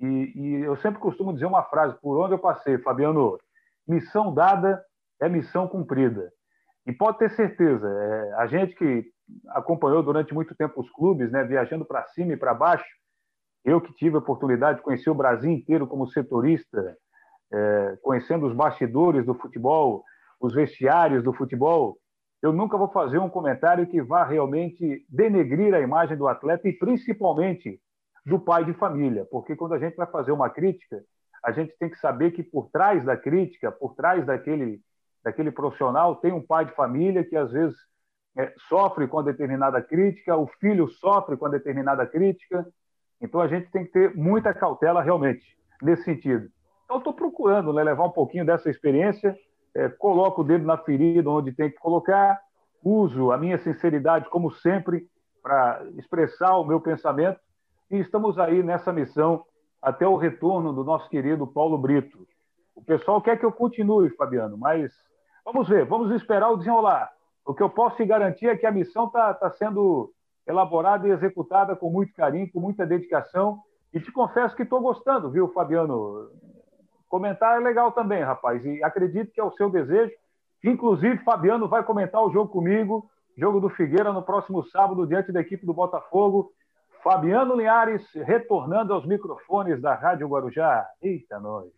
E, e, eu sempre costumo dizer uma frase, por onde eu passei, Fabiano, missão dada é missão cumprida. E pode ter certeza, é, a gente que acompanhou durante muito tempo os clubes, né, viajando para cima e para baixo, eu que tive a oportunidade de conhecer o Brasil inteiro como setorista, é, conhecendo os bastidores do futebol, os vestiários do futebol, eu nunca vou fazer um comentário que vá realmente denegrir a imagem do atleta e principalmente do pai de família, porque quando a gente vai fazer uma crítica, a gente tem que saber que por trás da crítica, por trás daquele, daquele profissional, tem um pai de família que às vezes é, sofre com determinada crítica, o filho sofre com determinada crítica. Então a gente tem que ter muita cautela realmente. nesse sentido. Então, estou procurando né, levar um pouquinho dessa experiência, é, coloco o dedo na ferida onde tem que colocar, uso a minha sinceridade, como sempre, para expressar o meu pensamento, e estamos aí nessa missão até o retorno do nosso querido Paulo Brito. O pessoal quer que eu continue, Fabiano, mas vamos ver, vamos esperar o desenrolar. O que eu posso te garantir é que a missão está tá sendo elaborada e executada com muito carinho, com muita dedicação. E te confesso que estou gostando, viu, Fabiano? Comentar é legal também, rapaz. E acredito que é o seu desejo. Inclusive, Fabiano vai comentar o jogo comigo, jogo do Figueira, no próximo sábado, diante da equipe do Botafogo. Fabiano Linhares retornando aos microfones da Rádio Guarujá. Eita, nós.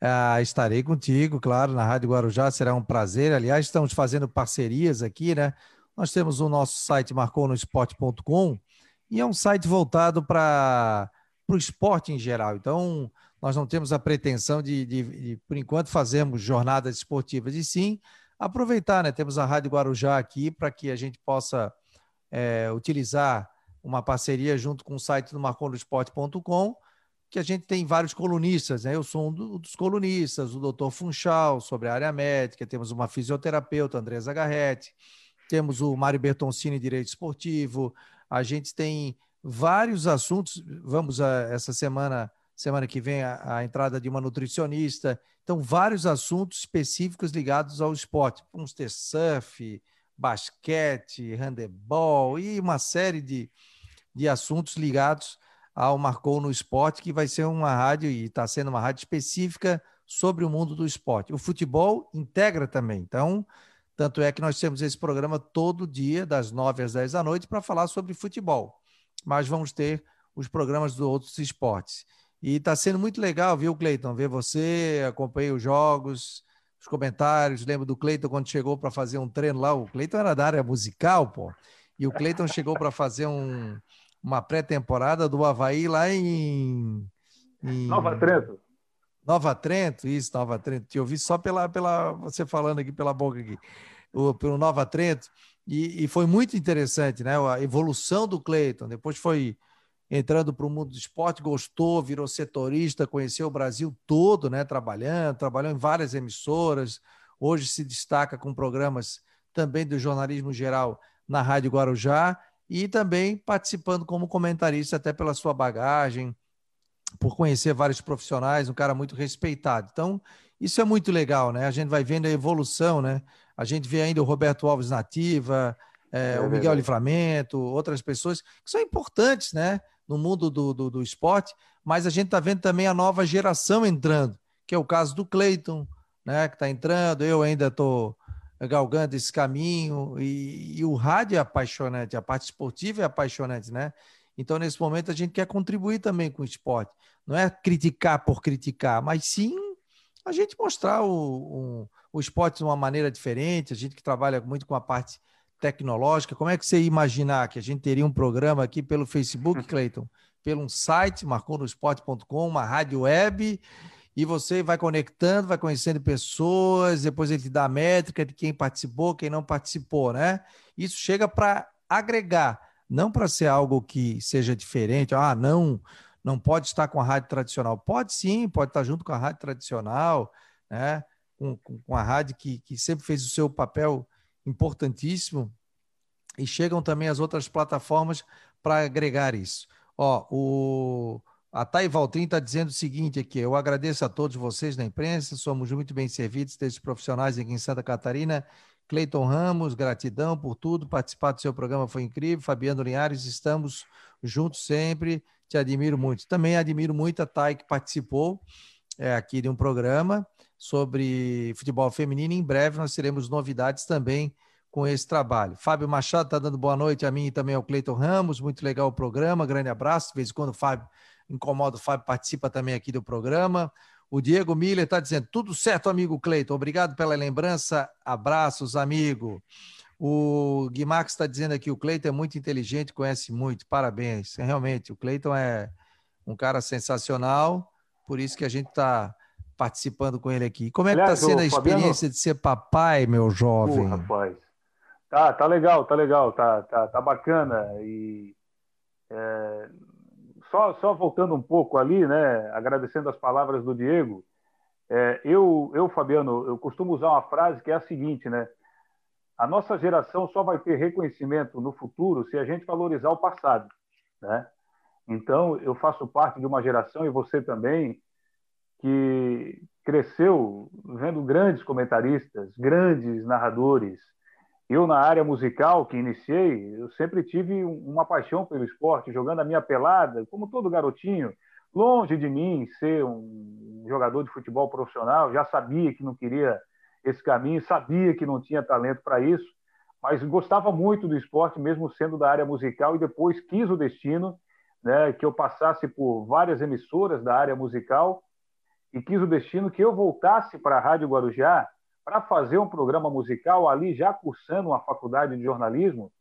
Ah, estarei contigo, claro, na Rádio Guarujá, será um prazer. Aliás, estamos fazendo parcerias aqui, né? Nós temos o nosso site marconosport.com e é um site voltado para o esporte em geral. Então, nós não temos a pretensão de, de, de, por enquanto, fazermos jornadas esportivas, e sim aproveitar, né? Temos a Rádio Guarujá aqui para que a gente possa é, utilizar uma parceria junto com o site do marconosport.com que a gente tem vários colunistas, né? Eu sou um dos colunistas, o doutor Funchal, sobre a área médica, temos uma fisioterapeuta, Andresa Garretti, temos o Mário Bertoncini, Direito Esportivo, a gente tem vários assuntos, vamos a, essa semana, semana que vem, a, a entrada de uma nutricionista, então vários assuntos específicos ligados ao esporte, vamos ter surf, basquete, handebol e uma série de, de assuntos ligados ao Marcou no Esporte, que vai ser uma rádio e está sendo uma rádio específica sobre o mundo do esporte. O futebol integra também. Então, tanto é que nós temos esse programa todo dia, das 9 às 10 da noite, para falar sobre futebol. Mas vamos ter os programas dos outros esportes. E está sendo muito legal, viu, Cleiton? Ver você, acompanhei os jogos, os comentários. Lembro do Cleiton quando chegou para fazer um treino lá. O Cleiton era da área musical, pô. E o Cleiton chegou para fazer um, uma pré-temporada do Havaí lá em, em, Nova Trento. Nova Trento, isso, Nova Trento. Te ouvi só pela, pela você falando aqui pela boca aqui, o, pelo Nova Trento. E, e, foi muito interessante, né? A evolução do Cleiton. Depois foi entrando para o mundo do esporte, gostou, virou setorista, conheceu o Brasil todo, né? Trabalhando, trabalhou em várias emissoras. Hoje se destaca com programas também do jornalismo geral na Rádio Guarujá e também participando como comentarista, até pela sua bagagem, por conhecer vários profissionais, um cara muito respeitado. Então, isso é muito legal, né? A gente vai vendo a evolução, né? A gente vê ainda o Roberto Alves Nativa, é, é o Miguel Livramento, outras pessoas que são importantes, né? No mundo do, do, do esporte, mas a gente está vendo também a nova geração entrando, que é o caso do Cleiton, né? Que está entrando, eu ainda estou galgando esse caminho. E, e, o rádio é apaixonante, a parte esportiva é apaixonante, né? Então, nesse momento, a gente quer contribuir também com o esporte. Não é criticar por criticar, mas sim a gente mostrar o, o, o esporte de uma maneira diferente. A gente que trabalha muito com a parte tecnológica. Como é que você ia imaginar que a gente teria um programa aqui pelo Facebook, Cleiton? Pelo um site, marconosport.com, uma rádio web e você vai conectando, vai conhecendo pessoas, depois ele te dá a métrica de quem participou, quem não participou, né? Isso chega para agregar, não para ser algo que seja diferente. Ah, não, não pode estar com a rádio tradicional. Pode sim, pode estar junto com a rádio tradicional, né? Com, com, com a rádio que, que sempre fez o seu papel importantíssimo. E chegam também as outras plataformas para agregar isso. Ó, o a Thay Valtrin está dizendo o seguinte aqui: eu agradeço a todos vocês da imprensa, somos muito bem servidos desses profissionais aqui em Santa Catarina. Cleiton Ramos, gratidão por tudo, participar do seu programa foi incrível. Fabiano Linhares, estamos juntos sempre, te admiro muito. Também admiro muito a Thay que participou é, aqui de um programa sobre futebol feminino. Em breve nós teremos novidades também com esse trabalho. Fábio Machado está dando boa noite a mim e também ao Cleiton Ramos. Muito legal o programa, grande abraço. De vez em quando Fábio Incomoda o Fábio, participa também aqui do programa. O Diego Miller está dizendo: tudo certo, amigo Cleiton. Obrigado pela lembrança. Abraços, amigo. O Guimax está dizendo aqui: o Cleiton é muito inteligente, conhece muito. Parabéns. Realmente, o Cleiton é um cara sensacional. Por isso que a gente está participando com ele aqui. Como é que está sendo a experiência Fabiano... de ser papai, meu jovem? Rapaz. Tá, tá legal, tá legal, tá, tá, tá bacana. E é, só, só voltando um pouco ali, né, agradecendo as palavras do Diego, é, eu, eu, Fabiano, eu costumo usar uma frase que é a seguinte, né? A nossa geração só vai ter reconhecimento no futuro se a gente valorizar o passado, né? Então, eu faço parte de uma geração, e você também, que cresceu vendo grandes comentaristas, grandes narradores. Eu, na área musical que iniciei, eu sempre tive uma paixão pelo esporte, jogando a minha pelada, como todo garotinho. Longe de mim ser um jogador de futebol profissional, já sabia que não queria esse caminho, sabia que não tinha talento para isso, mas gostava muito do esporte, mesmo sendo da área musical, e depois quis o destino né, que eu passasse por várias emissoras da área musical e quis o destino que eu voltasse para a Rádio Guarujá para fazer um programa musical ali, já cursando uma faculdade de jornalismo,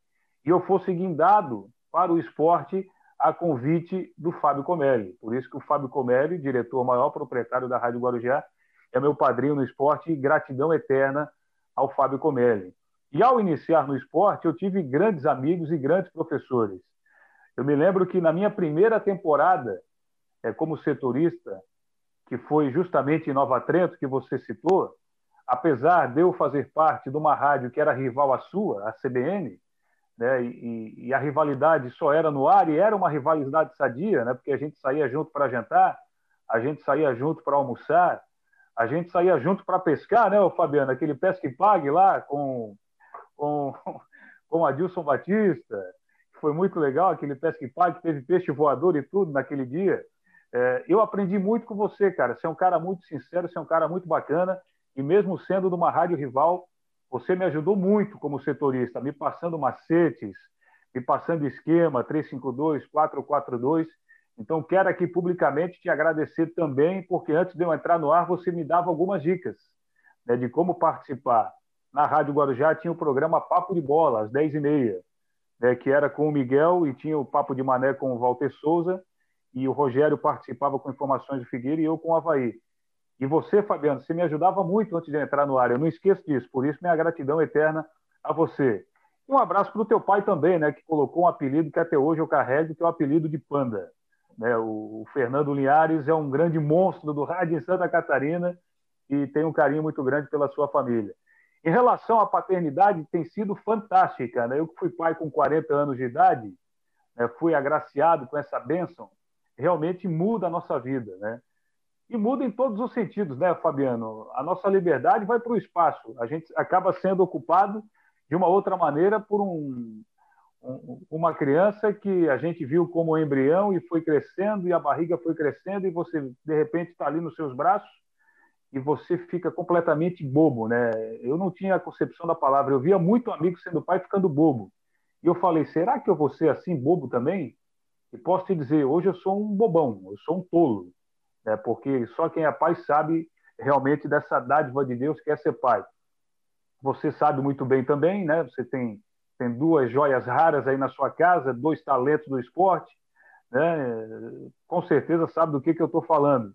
e eu fosse guindado para o esporte a convite do Fábio Comelli. Por isso que o Fábio Comelli, diretor maior proprietário da Rádio Guarujá, é meu padrinho no esporte e gratidão eterna ao Fábio Comelli. E ao iniciar no esporte, eu tive grandes amigos e grandes professores. Eu me lembro que na minha primeira temporada é, como setorista, que foi justamente em Nova Trento, que você citou, apesar de eu fazer parte de uma rádio que era rival à sua, a CBN, né, e, e, a rivalidade só era no ar, e era uma rivalidade sadia, né, porque a gente saía junto para jantar, a gente saía junto para almoçar, a gente saía junto para pescar, né, Fabiano? Aquele pesca e pague lá com, com, com Adilson Batista, foi muito legal, aquele pesca e pague, teve peixe voador e tudo naquele dia. É, eu aprendi muito com você, cara. Você é um cara muito sincero, você é um cara muito bacana, e mesmo sendo de uma rádio rival, você me ajudou muito como setorista, me passando macetes, me passando esquema 352, 442. Então, quero aqui publicamente te agradecer também, porque antes de eu entrar no ar, você me dava algumas dicas né, de como participar. Na Rádio Guarujá tinha o programa Papo de Bola, às 10h30 né, que era com o Miguel e tinha o Papo de Mané com o Walter Souza, e o Rogério participava com informações do Figueira e eu com o Havaí. E você, Fabiano, você me ajudava muito antes de entrar no ar, eu não esqueço disso, por isso minha gratidão eterna a você. E um abraço para o teu pai também, né, que colocou um apelido que até hoje eu carrego, que é o apelido de Panda. Né, o Fernando Linhares é um grande monstro do rádio em Santa Catarina e tem um carinho muito grande pela sua família. Em relação à paternidade, tem sido fantástica. Né? Eu que fui pai com 40 anos de idade, né, fui agraciado com essa bênção, realmente muda a nossa vida. Né? E muda em todos os sentidos, né, Fabiano? A nossa liberdade vai para o espaço. A gente acaba sendo ocupado de uma outra maneira por um, um, uma criança que a gente viu como embrião e foi crescendo, e a barriga foi crescendo, e você, de repente, está ali nos seus braços e você fica completamente bobo, né? Eu não tinha a concepção da palavra, eu via muito amigo sendo pai ficando bobo. E eu falei, será que eu vou ser assim bobo também? E posso te dizer, hoje eu sou um bobão, eu sou um tolo, né? Porque só quem é pai sabe realmente dessa dádiva de Deus que é ser pai. Você sabe muito bem também, né? Você tem tem duas joias raras aí na sua casa, dois talentos do esporte, né? Com certeza sabe do que que eu estou falando.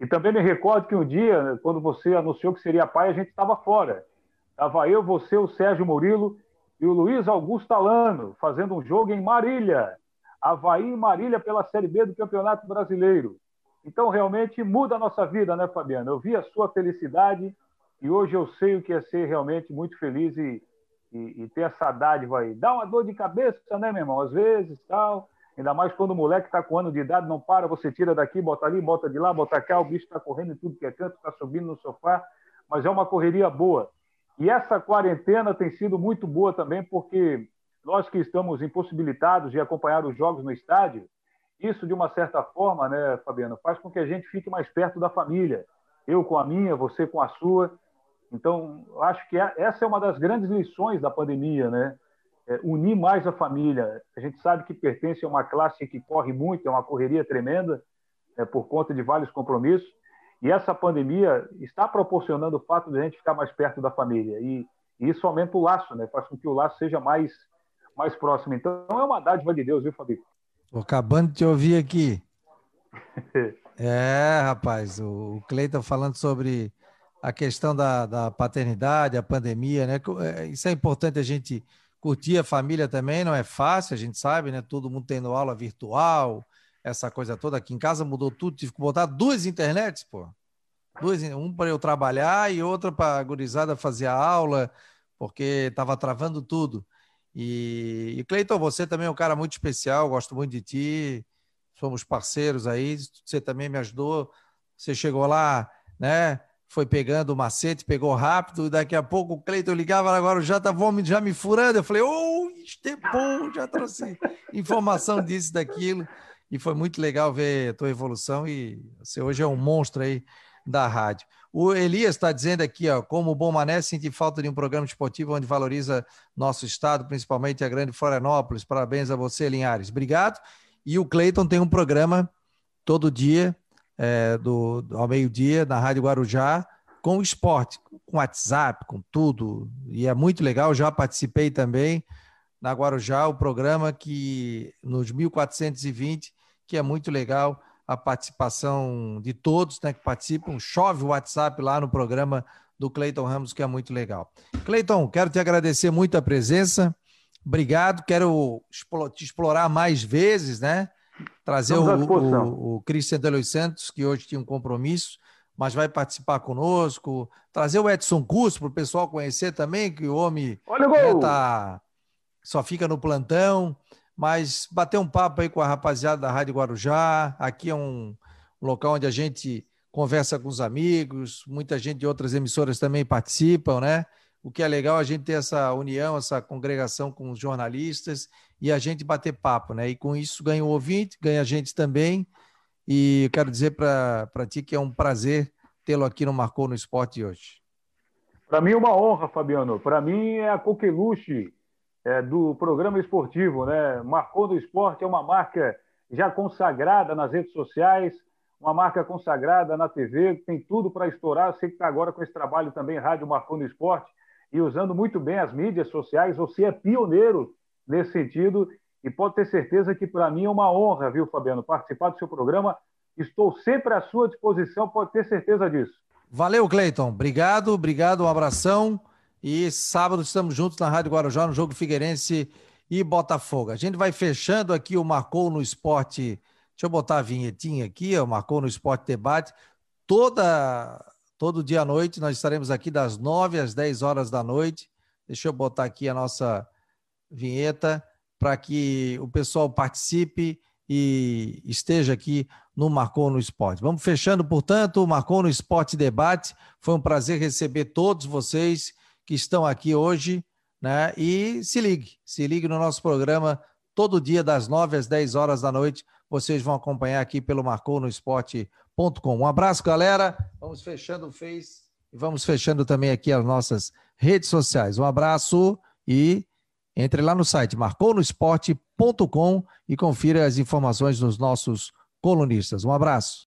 E também me recordo que um dia, quando você anunciou que seria pai, a gente estava fora. Estava eu, você, o Sérgio Murilo e o Luiz Augusto Alano fazendo um jogo em Marília. Havaí e Marília pela Série B do Campeonato Brasileiro. Então, realmente muda a nossa vida, né, Fabiano? Eu vi a sua felicidade e hoje eu sei o que é ser realmente muito feliz e, e, e ter essa dádiva aí. Dá uma dor de cabeça, né, meu irmão? Às vezes, tal Ainda mais quando o moleque está com um ano de idade, não para, você tira daqui, bota ali, bota de lá, bota cá, o bicho está correndo em tudo que é canto, está subindo no sofá, mas é uma correria boa. E essa quarentena tem sido muito boa também, porque nós que estamos impossibilitados de acompanhar os jogos no estádio, isso, de uma certa forma, né, Fabiano, faz com que a gente fique mais perto da família. Eu com a minha, você com a sua. Então, acho que é, essa é uma das grandes lições da pandemia, né? é, unir mais a família. A gente sabe que pertence a uma classe que corre muito, é uma correria tremenda, é, por conta de vários compromissos. E essa pandemia está proporcionando o fato de a gente ficar mais perto da família. E, e isso aumenta o laço, né? faz com que o laço seja mais, mais próximo. Então, é uma dádiva de Deus, viu, Fabio? Estou acabando de te ouvir aqui. é, rapaz, o Cleiton falando sobre a questão da, da paternidade, a pandemia, né? É, isso é importante a gente curtir a família também não é fácil, a gente sabe, né? Todo mundo tendo aula virtual, essa coisa toda. Aqui em casa mudou tudo, tive que botar duas internets, pô. Duas, um para eu trabalhar e outra para a gurizada fazer a aula, porque estava travando tudo. E, e Cleiton, você também é um cara muito especial, gosto muito de ti, somos parceiros aí, você também me ajudou. Você chegou lá, né? Foi pegando o macete, pegou rápido, daqui a pouco o Cleiton ligava, agora já tá já me furando. Eu falei, oh, isto é bom, já trouxe informação disso, daquilo. E foi muito legal ver a tua evolução e você hoje é um monstro aí da rádio. O Elias está dizendo aqui, ó, como Bom Mané sente falta de um programa esportivo onde valoriza nosso estado, principalmente a grande Florianópolis. Parabéns a você, Linhares. Obrigado. E o Cleiton tem um programa todo dia, é, do, ao meio-dia, na Rádio Guarujá, com esporte, com WhatsApp, com tudo. E é muito legal, já participei também na Guarujá, o programa que nos 1420, que é muito legal a participação de todos né, que participam. Chove o WhatsApp lá no programa do Cleiton Ramos, que é muito legal. Cleiton, quero te agradecer muito a presença. Obrigado. Quero te explorar mais vezes, né? Trazer o, o, o Cristian de Los Santos, que hoje tinha um compromisso, mas vai participar conosco. Trazer o Edson Curso para o pessoal conhecer também, que o homem Olha o né, tá, só fica no plantão mas bater um papo aí com a rapaziada da Rádio Guarujá. Aqui é um local onde a gente conversa com os amigos, muita gente de outras emissoras também participam, né? O que é legal é a gente ter essa união, essa congregação com os jornalistas e a gente bater papo, né? E com isso ganha o ouvinte, ganha a gente também. E eu quero dizer para ti que é um prazer tê-lo aqui no Marcou no Esporte hoje. Para mim é uma honra, Fabiano. Para mim é a coqueluche é, do programa esportivo, né? Marcou do Esporte é uma marca já consagrada nas redes sociais, uma marca consagrada na TV, tem tudo para estourar. Você que está agora com esse trabalho também, Rádio Marcou no Esporte, e usando muito bem as mídias sociais, você é pioneiro nesse sentido e pode ter certeza que para mim é uma honra, viu, Fabiano, participar do seu programa. Estou sempre à sua disposição, pode ter certeza disso. Valeu, Cleiton. Obrigado, obrigado, um abração. E sábado estamos juntos na Rádio Guarujá no jogo Figueirense e Botafogo. A gente vai fechando aqui o Marcou no Esporte. Deixa eu botar a vinhetinha aqui, o Marcou no Esporte Debate. Toda, todo dia à noite nós estaremos aqui das 9 às 10 horas da noite. Deixa eu botar aqui a nossa vinheta para que o pessoal participe e esteja aqui no Marcou no Esporte. Vamos fechando, portanto, o Marcou no Esporte Debate. Foi um prazer receber todos vocês que estão aqui hoje, né? E se ligue, se ligue no nosso programa todo dia das 9 às 10 horas da noite. Vocês vão acompanhar aqui pelo marconosport.com. Um abraço, galera. Vamos fechando o Face e vamos fechando também aqui as nossas redes sociais. Um abraço e entre lá no site marconosport.com e confira as informações dos nossos colunistas. Um abraço.